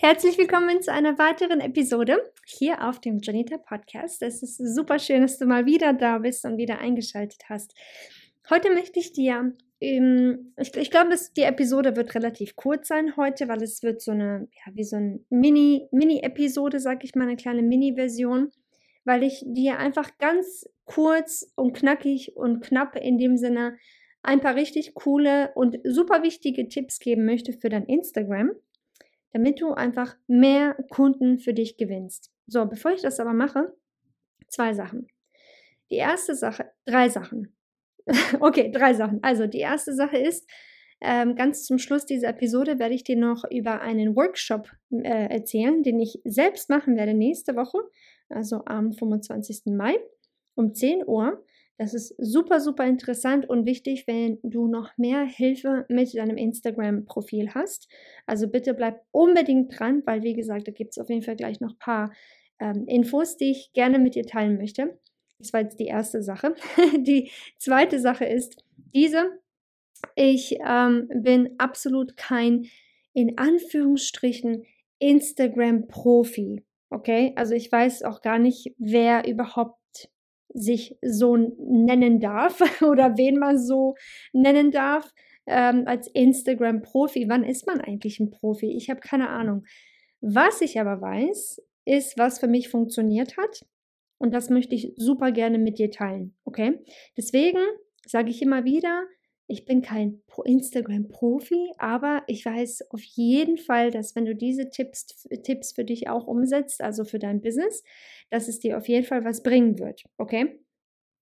Herzlich willkommen zu einer weiteren Episode hier auf dem Janita Podcast. Es ist super schön, dass du mal wieder da bist und wieder eingeschaltet hast. Heute möchte ich dir, ähm, ich, ich glaube, die Episode wird relativ kurz sein heute, weil es wird so eine, ja, wie so eine Mini, Mini-Episode, sag ich mal, eine kleine Mini-Version, weil ich dir einfach ganz kurz und knackig und knapp in dem Sinne ein paar richtig coole und super wichtige Tipps geben möchte für dein Instagram damit du einfach mehr Kunden für dich gewinnst. So, bevor ich das aber mache, zwei Sachen. Die erste Sache, drei Sachen. okay, drei Sachen. Also die erste Sache ist, ähm, ganz zum Schluss dieser Episode werde ich dir noch über einen Workshop äh, erzählen, den ich selbst machen werde nächste Woche, also am 25. Mai um 10 Uhr. Das ist super, super interessant und wichtig, wenn du noch mehr Hilfe mit deinem Instagram-Profil hast. Also bitte bleib unbedingt dran, weil wie gesagt, da gibt es auf jeden Fall gleich noch ein paar ähm, Infos, die ich gerne mit dir teilen möchte. Das war jetzt die erste Sache. die zweite Sache ist diese. Ich ähm, bin absolut kein, in Anführungsstrichen, Instagram-Profi. Okay, also ich weiß auch gar nicht, wer überhaupt sich so nennen darf oder wen man so nennen darf ähm, als Instagram-Profi. Wann ist man eigentlich ein Profi? Ich habe keine Ahnung. Was ich aber weiß, ist, was für mich funktioniert hat. Und das möchte ich super gerne mit dir teilen. Okay? Deswegen sage ich immer wieder, ich bin kein Instagram-Profi, aber ich weiß auf jeden Fall, dass wenn du diese Tipps, Tipps für dich auch umsetzt, also für dein Business, dass es dir auf jeden Fall was bringen wird. Okay?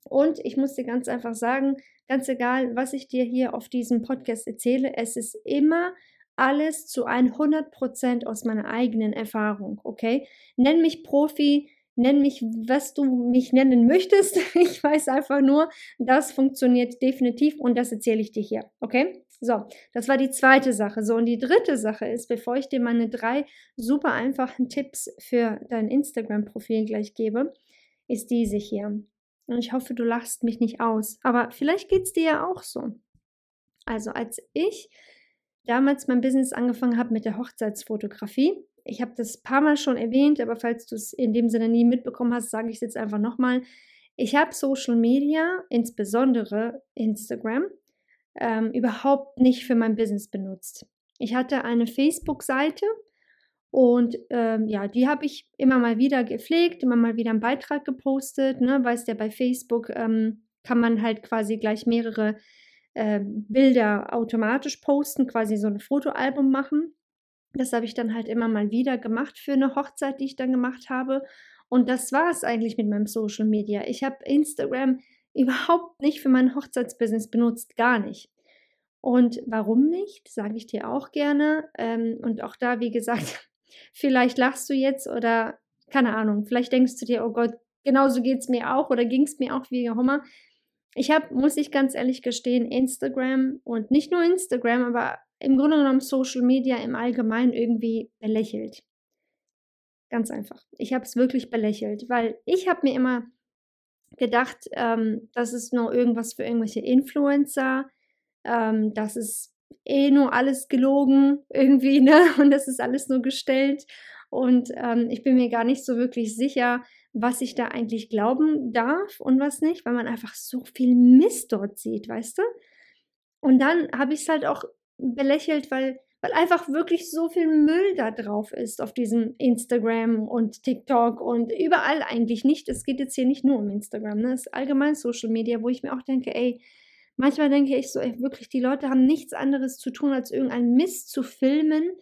Und ich muss dir ganz einfach sagen, ganz egal, was ich dir hier auf diesem Podcast erzähle, es ist immer alles zu 100% aus meiner eigenen Erfahrung, okay? Nenn mich Profi, nenn mich, was du mich nennen möchtest. Ich weiß einfach nur, das funktioniert definitiv und das erzähle ich dir hier. Okay? So, das war die zweite Sache. So, und die dritte Sache ist, bevor ich dir meine drei super einfachen Tipps für dein Instagram-Profil gleich gebe, ist diese hier. Und ich hoffe, du lachst mich nicht aus. Aber vielleicht geht es dir ja auch so. Also, als ich damals mein Business angefangen habe mit der Hochzeitsfotografie, ich habe das ein paar Mal schon erwähnt, aber falls du es in dem Sinne nie mitbekommen hast, sage ich es jetzt einfach nochmal. Ich habe Social Media, insbesondere Instagram, ähm, überhaupt nicht für mein Business benutzt. Ich hatte eine Facebook-Seite und ähm, ja, die habe ich immer mal wieder gepflegt, immer mal wieder einen Beitrag gepostet. Ne? Weißt ja, bei Facebook ähm, kann man halt quasi gleich mehrere äh, Bilder automatisch posten, quasi so ein Fotoalbum machen. Das habe ich dann halt immer mal wieder gemacht für eine Hochzeit, die ich dann gemacht habe. Und das war es eigentlich mit meinem Social Media. Ich habe Instagram überhaupt nicht für mein Hochzeitsbusiness benutzt, gar nicht. Und warum nicht, sage ich dir auch gerne. Ähm, und auch da, wie gesagt, vielleicht lachst du jetzt oder keine Ahnung, vielleicht denkst du dir, oh Gott, genauso geht es mir auch oder ging es mir auch wie Hummer. Ich habe, muss ich ganz ehrlich gestehen, Instagram und nicht nur Instagram, aber im Grunde genommen Social Media im Allgemeinen irgendwie belächelt. Ganz einfach. Ich habe es wirklich belächelt, weil ich habe mir immer gedacht, ähm, das ist nur irgendwas für irgendwelche Influencer, ähm, das ist eh nur alles gelogen irgendwie, ne? Und das ist alles nur gestellt. Und ähm, ich bin mir gar nicht so wirklich sicher, was ich da eigentlich glauben darf und was nicht, weil man einfach so viel Mist dort sieht, weißt du? Und dann habe ich es halt auch belächelt, weil, weil einfach wirklich so viel Müll da drauf ist auf diesem Instagram und TikTok und überall eigentlich nicht. Es geht jetzt hier nicht nur um Instagram, ne? es ist allgemein Social Media, wo ich mir auch denke, ey, manchmal denke ich so, ey, wirklich, die Leute haben nichts anderes zu tun, als irgendeinen Mist zu filmen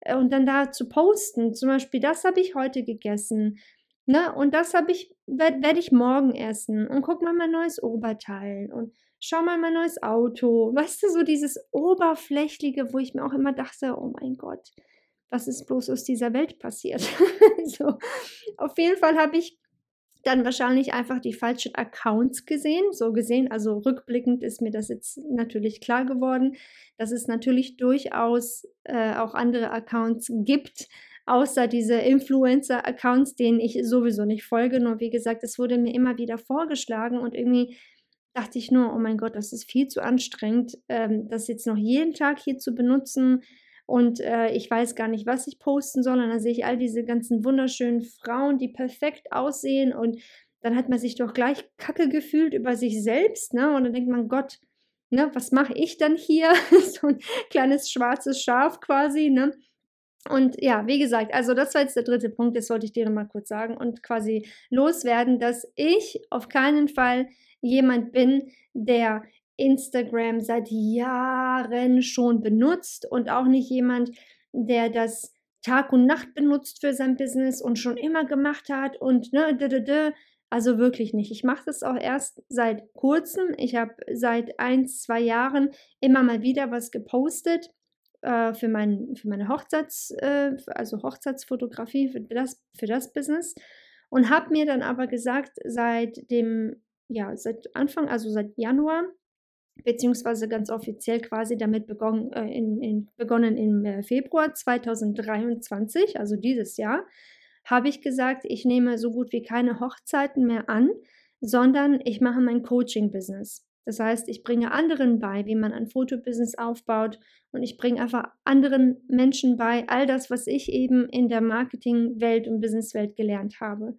äh, und dann da zu posten. Zum Beispiel, das habe ich heute gegessen. Ne? Und das habe ich, werde werd ich morgen essen. Und guck mal mein neues Oberteil. Und schau mal mein neues Auto. Weißt du, so dieses Oberflächliche, wo ich mir auch immer dachte, oh mein Gott, was ist bloß aus dieser Welt passiert? so, auf jeden Fall habe ich dann wahrscheinlich einfach die falschen Accounts gesehen, so gesehen. Also rückblickend ist mir das jetzt natürlich klar geworden, dass es natürlich durchaus äh, auch andere Accounts gibt, außer diese Influencer-Accounts, denen ich sowieso nicht folge. Nur wie gesagt, es wurde mir immer wieder vorgeschlagen und irgendwie dachte ich nur, oh mein Gott, das ist viel zu anstrengend, ähm, das jetzt noch jeden Tag hier zu benutzen. Und äh, ich weiß gar nicht, was ich posten soll. Und dann sehe ich all diese ganzen wunderschönen Frauen, die perfekt aussehen. Und dann hat man sich doch gleich kacke gefühlt über sich selbst. Ne? Und dann denkt man, Gott, ne, was mache ich dann hier? so ein kleines schwarzes Schaf quasi. Ne? Und ja, wie gesagt, also das war jetzt der dritte Punkt, das wollte ich dir mal kurz sagen und quasi loswerden, dass ich auf keinen Fall jemand bin, der Instagram seit Jahren schon benutzt und auch nicht jemand, der das Tag und Nacht benutzt für sein Business und schon immer gemacht hat und ne, also wirklich nicht. Ich mache das auch erst seit kurzem. Ich habe seit ein, zwei Jahren immer mal wieder was gepostet äh, für, mein, für meine Hochzeits, äh, also Hochzeitsfotografie, für das, für das Business. Und habe mir dann aber gesagt, seit dem, ja, seit Anfang, also seit Januar, beziehungsweise ganz offiziell quasi damit begonnen, äh, in, in, begonnen im äh, Februar 2023, also dieses Jahr, habe ich gesagt, ich nehme so gut wie keine Hochzeiten mehr an, sondern ich mache mein Coaching-Business. Das heißt, ich bringe anderen bei, wie man ein Fotobusiness aufbaut und ich bringe einfach anderen Menschen bei all das, was ich eben in der Marketingwelt und Businesswelt gelernt habe.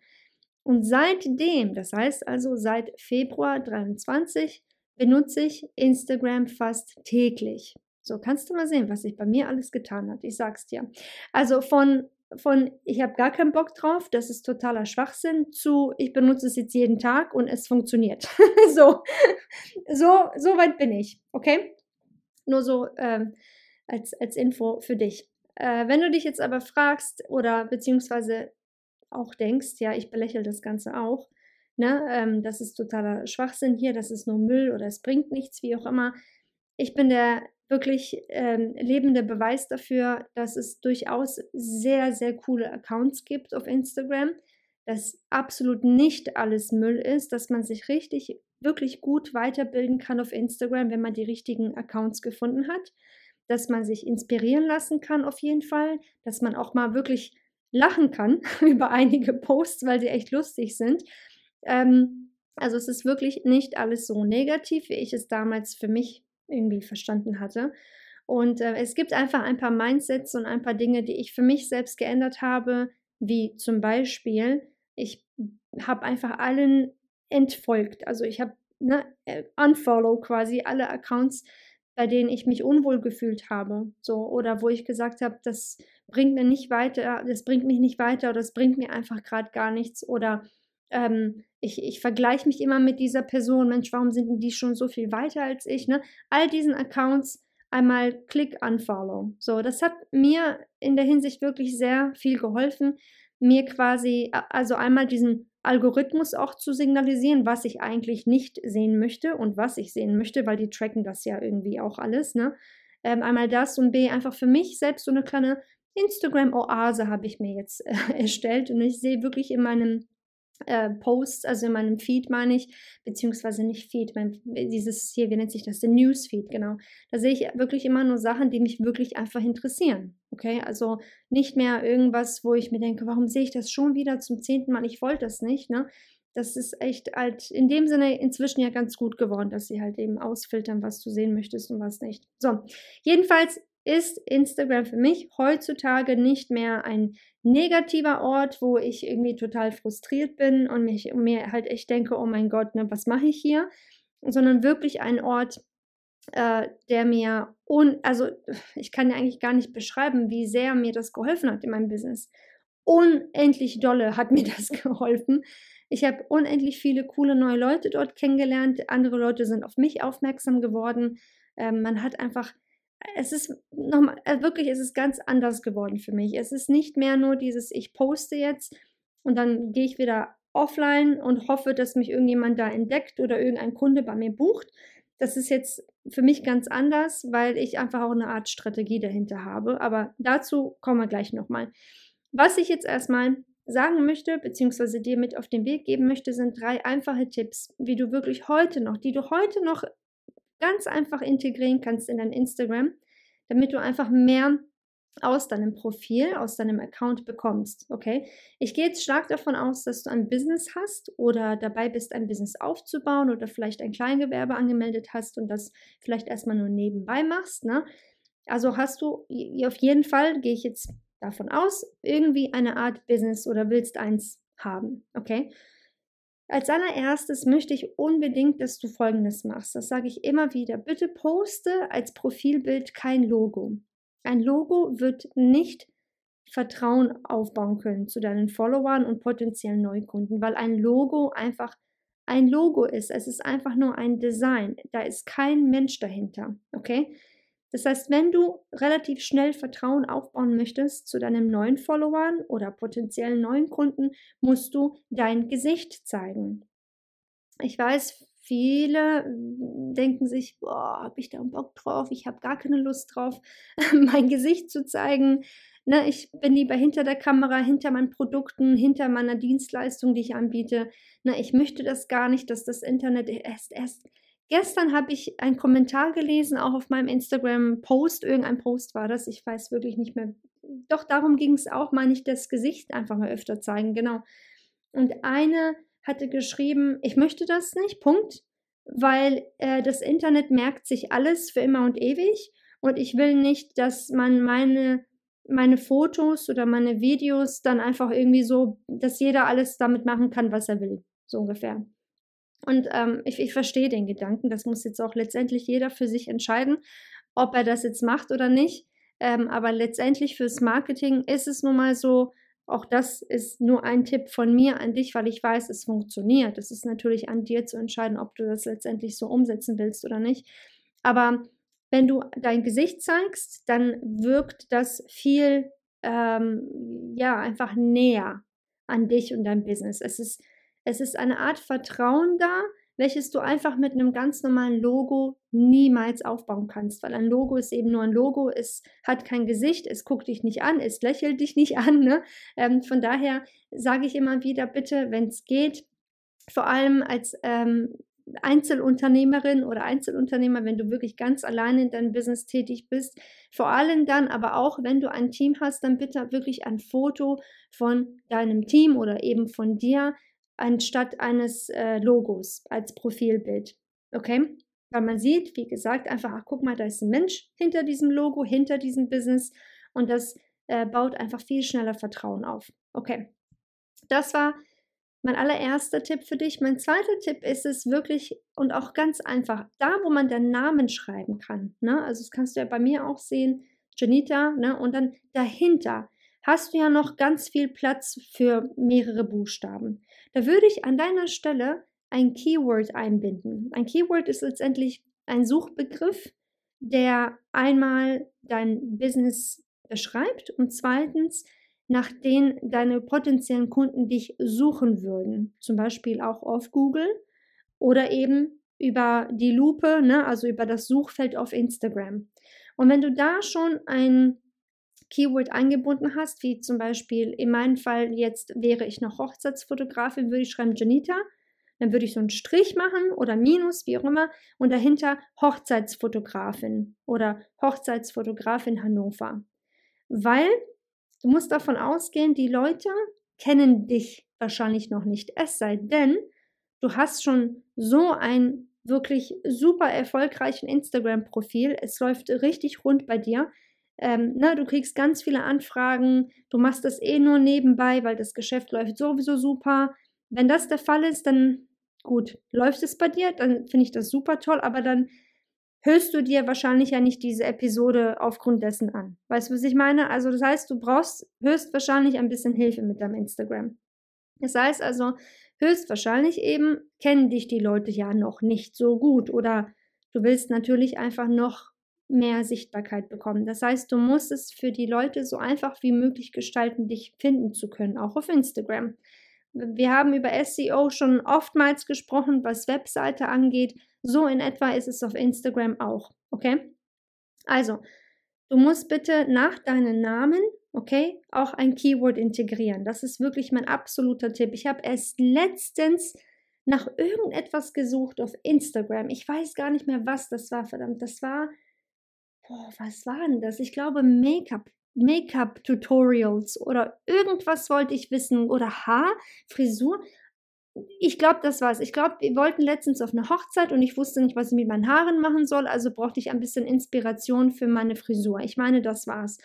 Und seitdem, das heißt also seit Februar 23, benutze ich Instagram fast täglich. So kannst du mal sehen, was sich bei mir alles getan hat. Ich sag's dir. Also von von ich habe gar keinen Bock drauf, das ist totaler Schwachsinn, zu ich benutze es jetzt jeden Tag und es funktioniert. so, so, so weit bin ich, okay? Nur so ähm, als, als Info für dich. Äh, wenn du dich jetzt aber fragst oder beziehungsweise auch denkst, ja, ich belächle das Ganze auch, ne, ähm, das ist totaler Schwachsinn hier, das ist nur Müll oder es bringt nichts, wie auch immer. Ich bin der wirklich ähm, lebende Beweis dafür, dass es durchaus sehr, sehr coole Accounts gibt auf Instagram, dass absolut nicht alles Müll ist, dass man sich richtig, wirklich gut weiterbilden kann auf Instagram, wenn man die richtigen Accounts gefunden hat, dass man sich inspirieren lassen kann auf jeden Fall, dass man auch mal wirklich lachen kann über einige Posts, weil sie echt lustig sind. Ähm, also es ist wirklich nicht alles so negativ, wie ich es damals für mich irgendwie verstanden hatte. Und äh, es gibt einfach ein paar Mindsets und ein paar Dinge, die ich für mich selbst geändert habe, wie zum Beispiel, ich habe einfach allen entfolgt. Also ich habe ne, äh, unfollow quasi alle Accounts, bei denen ich mich unwohl gefühlt habe. So, oder wo ich gesagt habe, das bringt mir nicht weiter, das bringt mich nicht weiter oder das bringt mir einfach gerade gar nichts. Oder ähm, ich, ich vergleiche mich immer mit dieser Person, Mensch, warum sind die schon so viel weiter als ich? Ne? All diesen Accounts einmal Klick unfollow. So, das hat mir in der Hinsicht wirklich sehr viel geholfen, mir quasi, also einmal diesen Algorithmus auch zu signalisieren, was ich eigentlich nicht sehen möchte und was ich sehen möchte, weil die tracken das ja irgendwie auch alles, ne? Ähm, einmal das und B, einfach für mich selbst so eine kleine Instagram-Oase habe ich mir jetzt äh, erstellt und ich sehe wirklich in meinem äh, Posts, also in meinem Feed meine ich, beziehungsweise nicht Feed, mein, dieses hier, wie nennt sich das, der Newsfeed, genau. Da sehe ich wirklich immer nur Sachen, die mich wirklich einfach interessieren. Okay, also nicht mehr irgendwas, wo ich mir denke, warum sehe ich das schon wieder zum zehnten Mal? Ich wollte das nicht, ne? Das ist echt halt in dem Sinne inzwischen ja ganz gut geworden, dass sie halt eben ausfiltern, was du sehen möchtest und was nicht. So, jedenfalls ist Instagram für mich heutzutage nicht mehr ein negativer Ort, wo ich irgendwie total frustriert bin und mich und mir halt echt denke, oh mein Gott, ne, was mache ich hier? Sondern wirklich ein Ort, äh, der mir, un also ich kann ja eigentlich gar nicht beschreiben, wie sehr mir das geholfen hat in meinem Business. Unendlich dolle hat mir das geholfen. Ich habe unendlich viele coole neue Leute dort kennengelernt. Andere Leute sind auf mich aufmerksam geworden. Ähm, man hat einfach, es ist nochmal, äh, wirklich, es ist ganz anders geworden für mich. Es ist nicht mehr nur dieses, ich poste jetzt und dann gehe ich wieder offline und hoffe, dass mich irgendjemand da entdeckt oder irgendein Kunde bei mir bucht. Das ist jetzt für mich ganz anders, weil ich einfach auch eine Art Strategie dahinter habe. Aber dazu kommen wir gleich nochmal. Was ich jetzt erstmal sagen möchte, beziehungsweise dir mit auf den Weg geben möchte, sind drei einfache Tipps, wie du wirklich heute noch, die du heute noch ganz einfach integrieren kannst in dein Instagram, damit du einfach mehr aus deinem Profil, aus deinem Account bekommst. Okay? Ich gehe jetzt stark davon aus, dass du ein Business hast oder dabei bist, ein Business aufzubauen oder vielleicht ein Kleingewerbe angemeldet hast und das vielleicht erstmal nur nebenbei machst. Ne? Also hast du auf jeden Fall, gehe ich jetzt davon aus, irgendwie eine Art Business oder willst eins haben. Okay? Als allererstes möchte ich unbedingt, dass du Folgendes machst. Das sage ich immer wieder. Bitte poste als Profilbild kein Logo. Ein Logo wird nicht Vertrauen aufbauen können zu deinen Followern und potenziellen Neukunden, weil ein Logo einfach ein Logo ist. Es ist einfach nur ein Design. Da ist kein Mensch dahinter. Okay? Das heißt, wenn du relativ schnell Vertrauen aufbauen möchtest zu deinen neuen Followern oder potenziellen neuen Kunden, musst du dein Gesicht zeigen. Ich weiß, Viele hm, denken sich, boah, habe ich da Bock drauf? Ich habe gar keine Lust drauf, mein Gesicht zu zeigen. Ne, ich bin lieber hinter der Kamera, hinter meinen Produkten, hinter meiner Dienstleistung, die ich anbiete. Ne, ich möchte das gar nicht, dass das Internet erst erst. Gestern habe ich einen Kommentar gelesen, auch auf meinem Instagram-Post. Irgendein Post war das. Ich weiß wirklich nicht mehr. Doch darum ging es auch, meine ich, das Gesicht einfach mal öfter zeigen. Genau. Und eine hatte geschrieben, ich möchte das nicht, Punkt, weil äh, das Internet merkt sich alles für immer und ewig und ich will nicht, dass man meine, meine Fotos oder meine Videos dann einfach irgendwie so, dass jeder alles damit machen kann, was er will, so ungefähr. Und ähm, ich, ich verstehe den Gedanken, das muss jetzt auch letztendlich jeder für sich entscheiden, ob er das jetzt macht oder nicht. Ähm, aber letztendlich fürs Marketing ist es nun mal so, auch das ist nur ein Tipp von mir an dich, weil ich weiß, es funktioniert. Es ist natürlich an dir zu entscheiden, ob du das letztendlich so umsetzen willst oder nicht. Aber wenn du dein Gesicht zeigst, dann wirkt das viel, ähm, ja, einfach näher an dich und dein Business. Es ist, es ist eine Art Vertrauen da, welches du einfach mit einem ganz normalen Logo niemals aufbauen kannst, weil ein Logo ist eben nur ein Logo, es hat kein Gesicht, es guckt dich nicht an, es lächelt dich nicht an. Ne? Ähm, von daher sage ich immer wieder, bitte, wenn es geht, vor allem als ähm, Einzelunternehmerin oder Einzelunternehmer, wenn du wirklich ganz alleine in deinem Business tätig bist, vor allem dann, aber auch wenn du ein Team hast, dann bitte wirklich ein Foto von deinem Team oder eben von dir anstatt eines äh, Logos als Profilbild. Okay? Weil man sieht, wie gesagt, einfach, ach, guck mal, da ist ein Mensch hinter diesem Logo, hinter diesem Business und das äh, baut einfach viel schneller Vertrauen auf. Okay. Das war mein allererster Tipp für dich. Mein zweiter Tipp ist es wirklich und auch ganz einfach, da wo man den Namen schreiben kann. Ne? Also das kannst du ja bei mir auch sehen, Janita, ne? und dann dahinter hast du ja noch ganz viel Platz für mehrere Buchstaben. Da würde ich an deiner Stelle ein Keyword einbinden. Ein Keyword ist letztendlich ein Suchbegriff, der einmal dein Business beschreibt und zweitens nach denen deine potenziellen Kunden dich suchen würden. Zum Beispiel auch auf Google oder eben über die Lupe, ne, also über das Suchfeld auf Instagram. Und wenn du da schon ein Keyword eingebunden hast, wie zum Beispiel in meinem Fall jetzt wäre ich noch Hochzeitsfotografin, würde ich schreiben Janita, dann würde ich so einen Strich machen oder Minus, wie auch immer, und dahinter Hochzeitsfotografin oder Hochzeitsfotografin Hannover. Weil du musst davon ausgehen, die Leute kennen dich wahrscheinlich noch nicht. Es sei denn, du hast schon so ein wirklich super erfolgreichen Instagram-Profil. Es läuft richtig rund bei dir ähm, ne, du kriegst ganz viele Anfragen, du machst das eh nur nebenbei, weil das Geschäft läuft sowieso super. Wenn das der Fall ist, dann gut, läuft es bei dir, dann finde ich das super toll, aber dann hörst du dir wahrscheinlich ja nicht diese Episode aufgrund dessen an. Weißt du, was ich meine? Also das heißt, du brauchst höchstwahrscheinlich ein bisschen Hilfe mit deinem Instagram. Das heißt also, höchstwahrscheinlich eben kennen dich die Leute ja noch nicht so gut oder du willst natürlich einfach noch mehr Sichtbarkeit bekommen. Das heißt, du musst es für die Leute so einfach wie möglich gestalten, dich finden zu können, auch auf Instagram. Wir haben über SEO schon oftmals gesprochen, was Webseite angeht. So in etwa ist es auf Instagram auch. Okay? Also, du musst bitte nach deinem Namen, okay, auch ein Keyword integrieren. Das ist wirklich mein absoluter Tipp. Ich habe erst letztens nach irgendetwas gesucht auf Instagram. Ich weiß gar nicht mehr, was das war, verdammt. Das war, boah, was war denn das? Ich glaube, Make-up Make-up-Tutorials oder irgendwas wollte ich wissen oder Haar, Frisur. Ich glaube, das war's. Ich glaube, wir wollten letztens auf eine Hochzeit und ich wusste nicht, was ich mit meinen Haaren machen soll, also brauchte ich ein bisschen Inspiration für meine Frisur. Ich meine, das war's.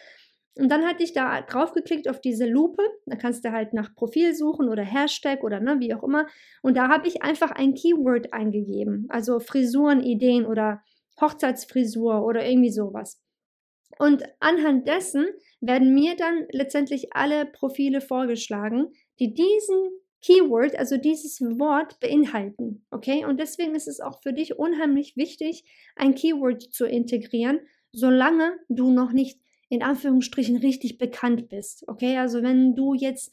Und dann hatte ich da drauf geklickt auf diese Lupe. Da kannst du halt nach Profil suchen oder Hashtag oder ne, wie auch immer. Und da habe ich einfach ein Keyword eingegeben. Also Frisurenideen oder Hochzeitsfrisur oder irgendwie sowas. Und anhand dessen werden mir dann letztendlich alle Profile vorgeschlagen, die diesen Keyword, also dieses Wort beinhalten. Okay? Und deswegen ist es auch für dich unheimlich wichtig, ein Keyword zu integrieren, solange du noch nicht in Anführungsstrichen richtig bekannt bist. Okay? Also wenn du jetzt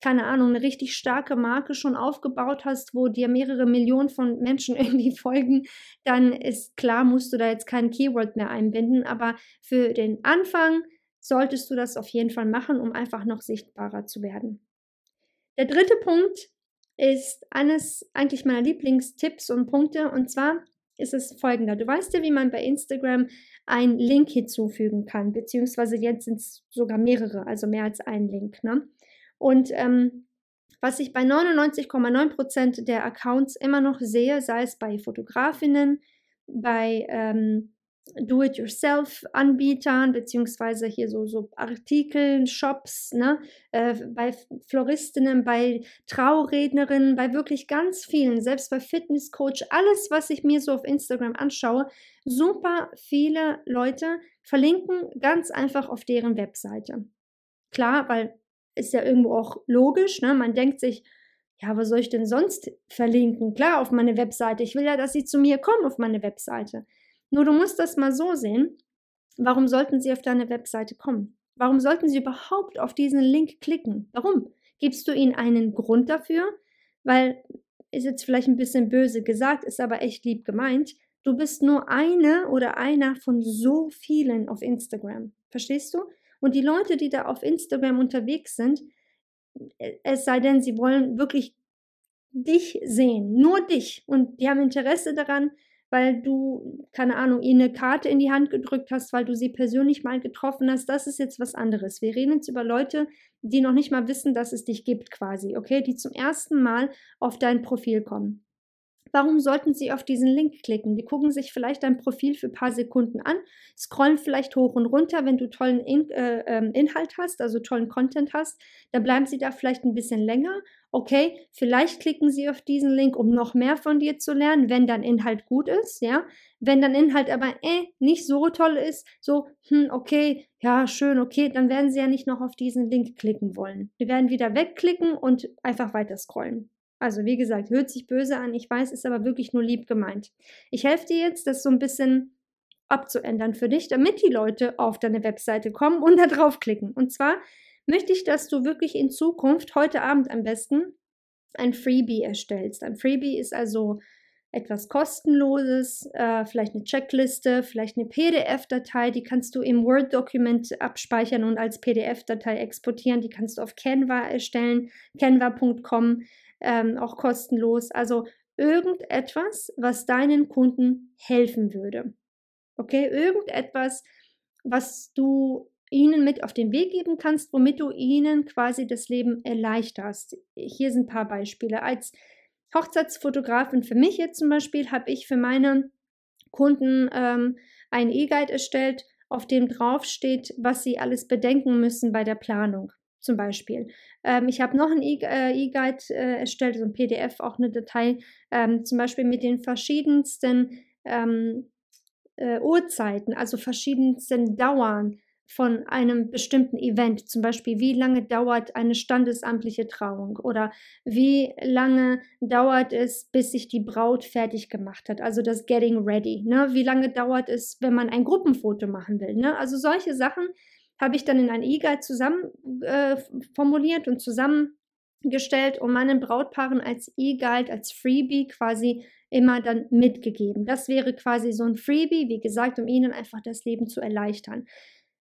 keine Ahnung, eine richtig starke Marke schon aufgebaut hast, wo dir mehrere Millionen von Menschen irgendwie folgen, dann ist klar, musst du da jetzt kein Keyword mehr einbinden. Aber für den Anfang solltest du das auf jeden Fall machen, um einfach noch sichtbarer zu werden. Der dritte Punkt ist eines eigentlich meiner Lieblingstipps und Punkte und zwar ist es folgender. Du weißt ja, wie man bei Instagram einen Link hinzufügen kann, beziehungsweise jetzt sind es sogar mehrere, also mehr als ein Link. Ne? Und ähm, was ich bei 99,9% der Accounts immer noch sehe, sei es bei Fotografinnen, bei ähm, Do-it-yourself-Anbietern, beziehungsweise hier so, so Artikeln, Shops, ne, äh, bei Floristinnen, bei Traurednerinnen, bei wirklich ganz vielen, selbst bei Fitnesscoach, alles, was ich mir so auf Instagram anschaue, super viele Leute verlinken ganz einfach auf deren Webseite. Klar, weil ist ja irgendwo auch logisch. Ne? Man denkt sich, ja, was soll ich denn sonst verlinken? Klar, auf meine Webseite. Ich will ja, dass sie zu mir kommen auf meine Webseite. Nur du musst das mal so sehen. Warum sollten sie auf deine Webseite kommen? Warum sollten sie überhaupt auf diesen Link klicken? Warum? Gibst du ihnen einen Grund dafür? Weil, ist jetzt vielleicht ein bisschen böse gesagt, ist aber echt lieb gemeint. Du bist nur eine oder einer von so vielen auf Instagram. Verstehst du? Und die Leute, die da auf Instagram unterwegs sind, äh, es sei denn, sie wollen wirklich dich sehen, nur dich. Und die haben Interesse daran, weil du, keine Ahnung, ihnen eine Karte in die Hand gedrückt hast, weil du sie persönlich mal getroffen hast. Das ist jetzt was anderes. Wir reden jetzt über Leute, die noch nicht mal wissen, dass es dich gibt, quasi, okay? Die zum ersten Mal auf dein Profil kommen. Warum sollten Sie auf diesen Link klicken? Die gucken sich vielleicht dein Profil für ein paar Sekunden an, scrollen vielleicht hoch und runter, wenn du tollen In äh, ähm, Inhalt hast, also tollen Content hast, dann bleiben Sie da vielleicht ein bisschen länger. Okay, vielleicht klicken Sie auf diesen Link, um noch mehr von dir zu lernen, wenn dein Inhalt gut ist, ja. Wenn dein Inhalt aber äh, nicht so toll ist, so, hm, okay, ja, schön, okay, dann werden Sie ja nicht noch auf diesen Link klicken wollen. Die werden wieder wegklicken und einfach weiter scrollen. Also wie gesagt, hört sich böse an, ich weiß, ist aber wirklich nur lieb gemeint. Ich helfe dir jetzt, das so ein bisschen abzuändern für dich, damit die Leute auf deine Webseite kommen und da draufklicken. Und zwar möchte ich, dass du wirklich in Zukunft, heute Abend am besten, ein Freebie erstellst. Ein Freebie ist also etwas kostenloses, äh, vielleicht eine Checkliste, vielleicht eine PDF-Datei, die kannst du im Word-Dokument abspeichern und als PDF-Datei exportieren. Die kannst du auf Canva erstellen, canva.com ähm, auch kostenlos. Also irgendetwas, was deinen Kunden helfen würde. Okay, irgendetwas, was du ihnen mit auf den Weg geben kannst, womit du ihnen quasi das Leben erleichterst. Hier sind ein paar Beispiele. Als Hochzeitsfotografin für mich jetzt zum Beispiel habe ich für meine Kunden ähm, einen E-Guide erstellt, auf dem draufsteht, was sie alles bedenken müssen bei der Planung zum Beispiel. Ähm, ich habe noch ein äh, E-Guide äh, erstellt, so ein PDF, auch eine Datei, ähm, zum Beispiel mit den verschiedensten ähm, äh, Uhrzeiten, also verschiedensten Dauern von einem bestimmten Event, zum Beispiel wie lange dauert eine standesamtliche Trauung oder wie lange dauert es, bis sich die Braut fertig gemacht hat, also das Getting Ready, ne? wie lange dauert es, wenn man ein Gruppenfoto machen will. Ne? Also solche Sachen habe ich dann in ein E-Guide zusammen äh, formuliert und zusammengestellt und meinen Brautpaaren als E-Guide, als Freebie quasi immer dann mitgegeben. Das wäre quasi so ein Freebie, wie gesagt, um ihnen einfach das Leben zu erleichtern.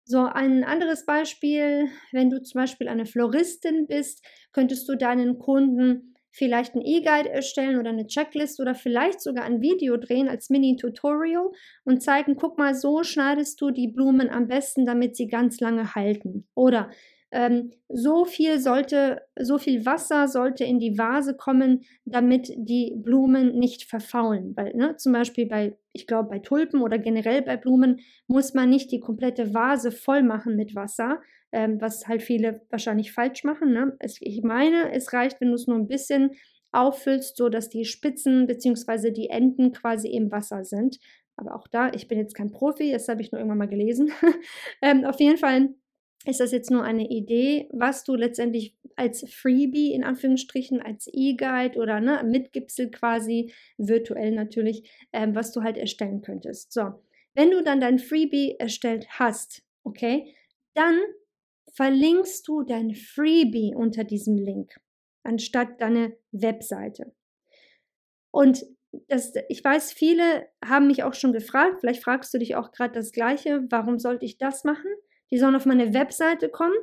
So, ein anderes Beispiel, wenn du zum Beispiel eine Floristin bist, könntest du deinen Kunden vielleicht ein E-Guide erstellen oder eine Checklist oder vielleicht sogar ein Video drehen als Mini-Tutorial und zeigen, guck mal, so schneidest du die Blumen am besten, damit sie ganz lange halten. Oder ähm, so viel sollte, so viel Wasser sollte in die Vase kommen, damit die Blumen nicht verfaulen. Weil ne, zum Beispiel bei, ich glaube, bei Tulpen oder generell bei Blumen muss man nicht die komplette Vase voll machen mit Wasser, ähm, was halt viele wahrscheinlich falsch machen. Ne? Es, ich meine, es reicht, wenn du es nur ein bisschen auffüllst, so dass die Spitzen bzw. die Enden quasi im Wasser sind. Aber auch da, ich bin jetzt kein Profi, das habe ich nur irgendwann mal gelesen. ähm, auf jeden Fall ist das jetzt nur eine Idee, was du letztendlich als Freebie in Anführungsstrichen, als E-Guide oder ne, Mitgipsel quasi, virtuell natürlich, ähm, was du halt erstellen könntest. So, wenn du dann dein Freebie erstellt hast, okay, dann verlinkst du dein Freebie unter diesem Link, anstatt deine Webseite. Und das, ich weiß, viele haben mich auch schon gefragt, vielleicht fragst du dich auch gerade das gleiche, warum sollte ich das machen? die sollen auf meine Webseite kommen.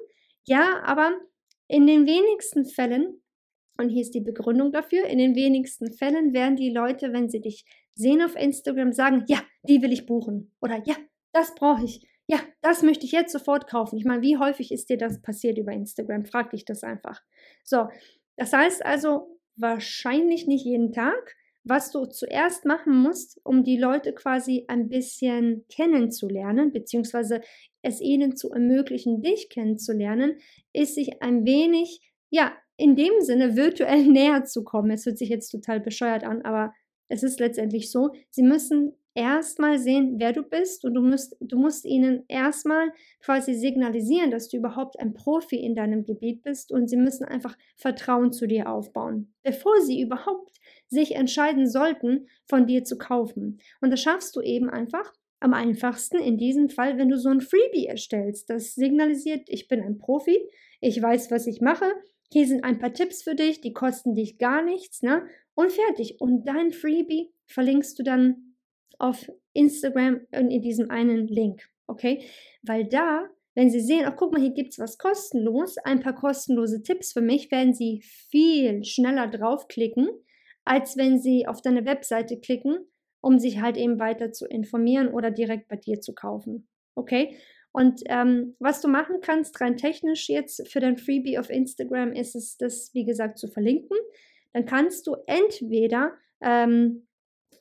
Ja, aber in den wenigsten Fällen, und hier ist die Begründung dafür, in den wenigsten Fällen werden die Leute, wenn sie dich sehen auf Instagram, sagen, ja, die will ich buchen. Oder ja, das brauche ich. Ja, das möchte ich jetzt sofort kaufen. Ich meine, wie häufig ist dir das passiert über Instagram? Frag dich das einfach. So, das heißt also wahrscheinlich nicht jeden Tag, was du zuerst machen musst, um die Leute quasi ein bisschen kennenzulernen, beziehungsweise es ihnen zu ermöglichen, dich kennenzulernen, ist sich ein wenig, ja, in dem Sinne virtuell näher zu kommen. Es hört sich jetzt total bescheuert an, aber es ist letztendlich so, sie müssen erstmal sehen, wer du bist und du musst, du musst ihnen erstmal quasi signalisieren, dass du überhaupt ein Profi in deinem Gebiet bist und sie müssen einfach Vertrauen zu dir aufbauen, bevor sie überhaupt sich entscheiden sollten, von dir zu kaufen. Und das schaffst du eben einfach am einfachsten in diesem Fall, wenn du so ein Freebie erstellst. Das signalisiert, ich bin ein Profi, ich weiß, was ich mache. Hier sind ein paar Tipps für dich, die kosten dich gar nichts, ne? Und fertig. Und dein Freebie verlinkst du dann auf Instagram in diesem einen Link, okay? Weil da, wenn sie sehen, ach guck mal, hier gibt es was kostenlos, ein paar kostenlose Tipps für mich, werden sie viel schneller draufklicken als wenn sie auf deine Webseite klicken, um sich halt eben weiter zu informieren oder direkt bei dir zu kaufen. Okay? Und ähm, was du machen kannst, rein technisch jetzt für dein Freebie auf Instagram, ist es, das wie gesagt zu verlinken. Dann kannst du entweder ähm,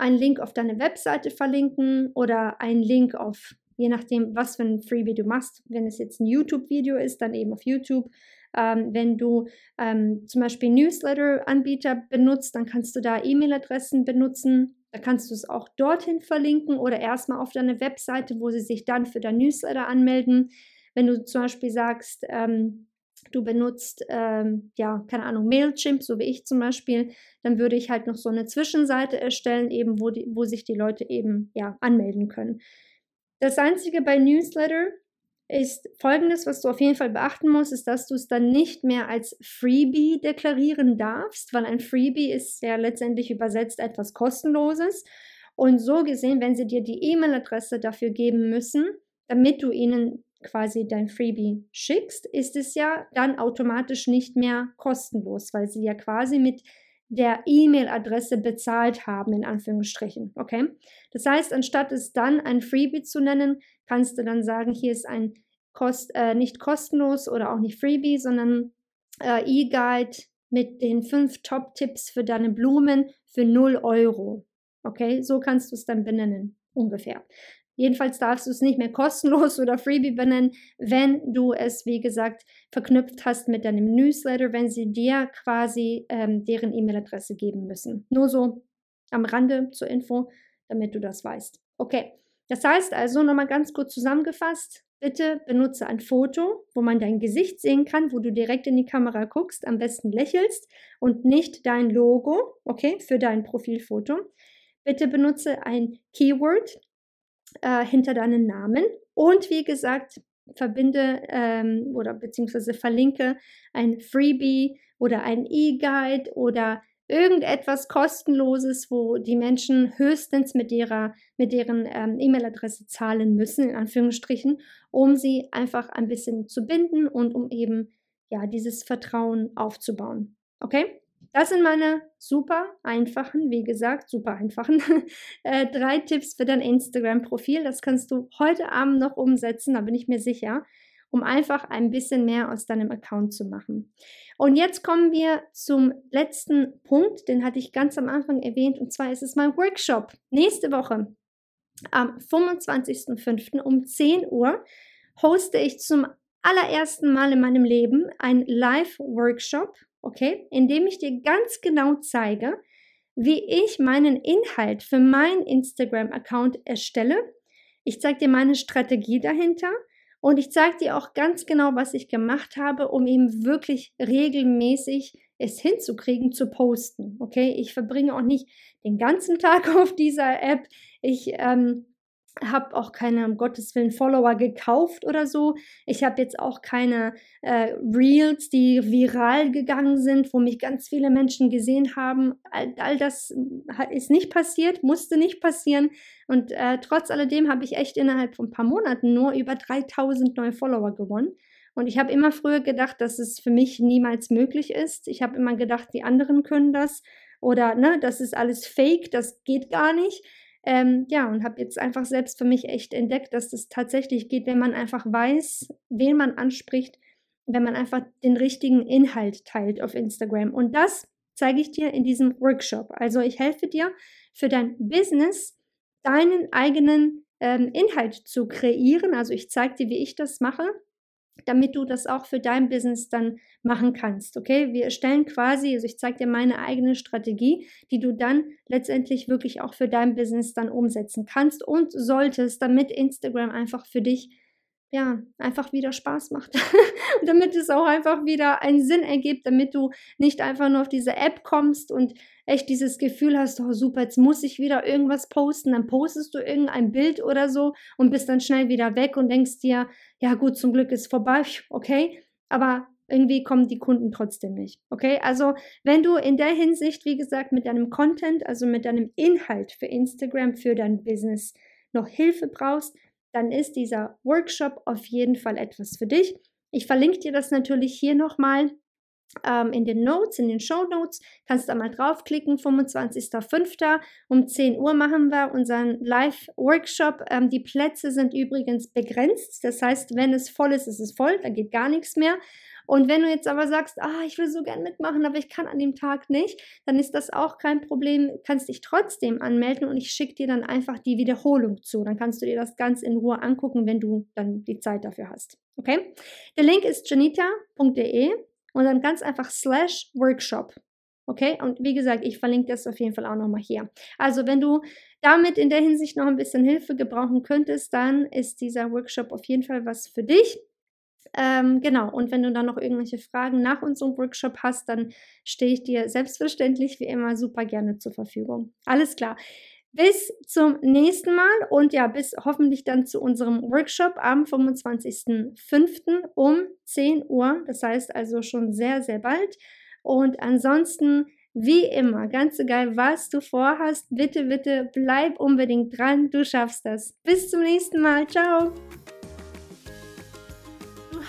einen Link auf deine Webseite verlinken oder einen Link auf, je nachdem, was für ein Freebie du machst. Wenn es jetzt ein YouTube-Video ist, dann eben auf YouTube ähm, wenn du ähm, zum Beispiel Newsletter-Anbieter benutzt, dann kannst du da E-Mail-Adressen benutzen. Da kannst du es auch dorthin verlinken oder erstmal auf deine Webseite, wo sie sich dann für dein Newsletter anmelden. Wenn du zum Beispiel sagst, ähm, du benutzt, ähm, ja, keine Ahnung, Mailchimp, so wie ich zum Beispiel, dann würde ich halt noch so eine Zwischenseite erstellen, eben wo, die, wo sich die Leute eben, ja, anmelden können. Das Einzige bei Newsletter, ist folgendes, was du auf jeden Fall beachten musst, ist, dass du es dann nicht mehr als Freebie deklarieren darfst, weil ein Freebie ist ja letztendlich übersetzt etwas kostenloses. Und so gesehen, wenn sie dir die E-Mail-Adresse dafür geben müssen, damit du ihnen quasi dein Freebie schickst, ist es ja dann automatisch nicht mehr kostenlos, weil sie ja quasi mit der E-Mail-Adresse bezahlt haben, in Anführungsstrichen. Okay? Das heißt, anstatt es dann ein Freebie zu nennen, kannst du dann sagen, hier ist ein Kost, äh, nicht kostenlos oder auch nicht Freebie, sondern äh, E-Guide mit den fünf Top-Tipps für deine Blumen für 0 Euro. Okay, so kannst du es dann benennen, ungefähr. Jedenfalls darfst du es nicht mehr kostenlos oder Freebie benennen, wenn du es, wie gesagt, verknüpft hast mit deinem Newsletter, wenn sie dir quasi ähm, deren E-Mail-Adresse geben müssen. Nur so am Rande zur Info, damit du das weißt. Okay, Das heißt also, nochmal ganz kurz zusammengefasst, bitte benutze ein Foto, wo man dein Gesicht sehen kann, wo du direkt in die Kamera guckst, am besten lächelst und nicht dein Logo, okay, für dein Profilfoto. Bitte benutze ein Keyword äh, hinter deinen Namen und wie gesagt, verbinde ähm, oder beziehungsweise verlinke ein Freebie oder ein E-Guide oder irgendetwas kostenloses, wo die Menschen höchstens mit ihrer mit deren ähm, E-Mail-Adresse zahlen müssen in Anführungsstrichen, um sie einfach ein bisschen zu binden und um eben ja dieses Vertrauen aufzubauen. Okay? Das sind meine super einfachen, wie gesagt, super einfachen äh, drei Tipps für dein Instagram-Profil. Das kannst du heute Abend noch umsetzen, da bin ich mir sicher, um einfach ein bisschen mehr aus deinem Account zu machen. Und jetzt kommen wir zum letzten Punkt, den hatte ich ganz am Anfang erwähnt, und zwar ist es mein Workshop. Nächste Woche, am 25.05. um 10 Uhr, hoste ich zum allerersten Mal in meinem Leben ein Live-Workshop okay, indem ich dir ganz genau zeige, wie ich meinen Inhalt für meinen Instagram-Account erstelle. Ich zeige dir meine Strategie dahinter und ich zeige dir auch ganz genau, was ich gemacht habe, um eben wirklich regelmäßig es hinzukriegen, zu posten. Okay, ich verbringe auch nicht den ganzen Tag auf dieser App. Ich ähm, habe auch keine, um Gottes Willen, Follower gekauft oder so. Ich habe jetzt auch keine äh, Reels, die viral gegangen sind, wo mich ganz viele Menschen gesehen haben. All, all das ist nicht passiert, musste nicht passieren. Und äh, trotz alledem habe ich echt innerhalb von ein paar Monaten nur über 3000 neue Follower gewonnen. Und ich habe immer früher gedacht, dass es für mich niemals möglich ist. Ich habe immer gedacht, die anderen können das oder ne, das ist alles fake, das geht gar nicht. Ähm, ja, und habe jetzt einfach selbst für mich echt entdeckt, dass das tatsächlich geht, wenn man einfach weiß, wen man anspricht, wenn man einfach den richtigen Inhalt teilt auf Instagram. Und das zeige ich dir in diesem Workshop. Also ich helfe dir für dein Business, deinen eigenen ähm, Inhalt zu kreieren. Also ich zeige dir, wie ich das mache damit du das auch für dein Business dann machen kannst. Okay, wir stellen quasi, also ich zeige dir meine eigene Strategie, die du dann letztendlich wirklich auch für dein Business dann umsetzen kannst und solltest, damit Instagram einfach für dich ja, einfach wieder Spaß macht. und damit es auch einfach wieder einen Sinn ergibt, damit du nicht einfach nur auf diese App kommst und echt dieses Gefühl hast, oh super, jetzt muss ich wieder irgendwas posten, dann postest du irgendein Bild oder so und bist dann schnell wieder weg und denkst dir, ja gut, zum Glück ist vorbei, okay, aber irgendwie kommen die Kunden trotzdem nicht. Okay, also wenn du in der Hinsicht, wie gesagt, mit deinem Content, also mit deinem Inhalt für Instagram, für dein Business noch Hilfe brauchst, dann ist dieser Workshop auf jeden Fall etwas für dich. Ich verlinke dir das natürlich hier nochmal ähm, in den Notes, in den Show Notes. Kannst da mal draufklicken. 25.05. um 10 Uhr machen wir unseren Live-Workshop. Ähm, die Plätze sind übrigens begrenzt. Das heißt, wenn es voll ist, ist es voll. Da geht gar nichts mehr. Und wenn du jetzt aber sagst, ah, ich will so gern mitmachen, aber ich kann an dem Tag nicht, dann ist das auch kein Problem. Kannst dich trotzdem anmelden und ich schicke dir dann einfach die Wiederholung zu. Dann kannst du dir das ganz in Ruhe angucken, wenn du dann die Zeit dafür hast. Okay? Der Link ist janita.de und dann ganz einfach slash Workshop. Okay, und wie gesagt, ich verlinke das auf jeden Fall auch nochmal hier. Also, wenn du damit in der Hinsicht noch ein bisschen Hilfe gebrauchen könntest, dann ist dieser Workshop auf jeden Fall was für dich. Ähm, genau, und wenn du dann noch irgendwelche Fragen nach unserem Workshop hast, dann stehe ich dir selbstverständlich wie immer super gerne zur Verfügung. Alles klar. Bis zum nächsten Mal und ja, bis hoffentlich dann zu unserem Workshop am 25.05. um 10 Uhr. Das heißt also schon sehr, sehr bald. Und ansonsten, wie immer, ganz egal, was du vorhast, bitte, bitte bleib unbedingt dran. Du schaffst das. Bis zum nächsten Mal. Ciao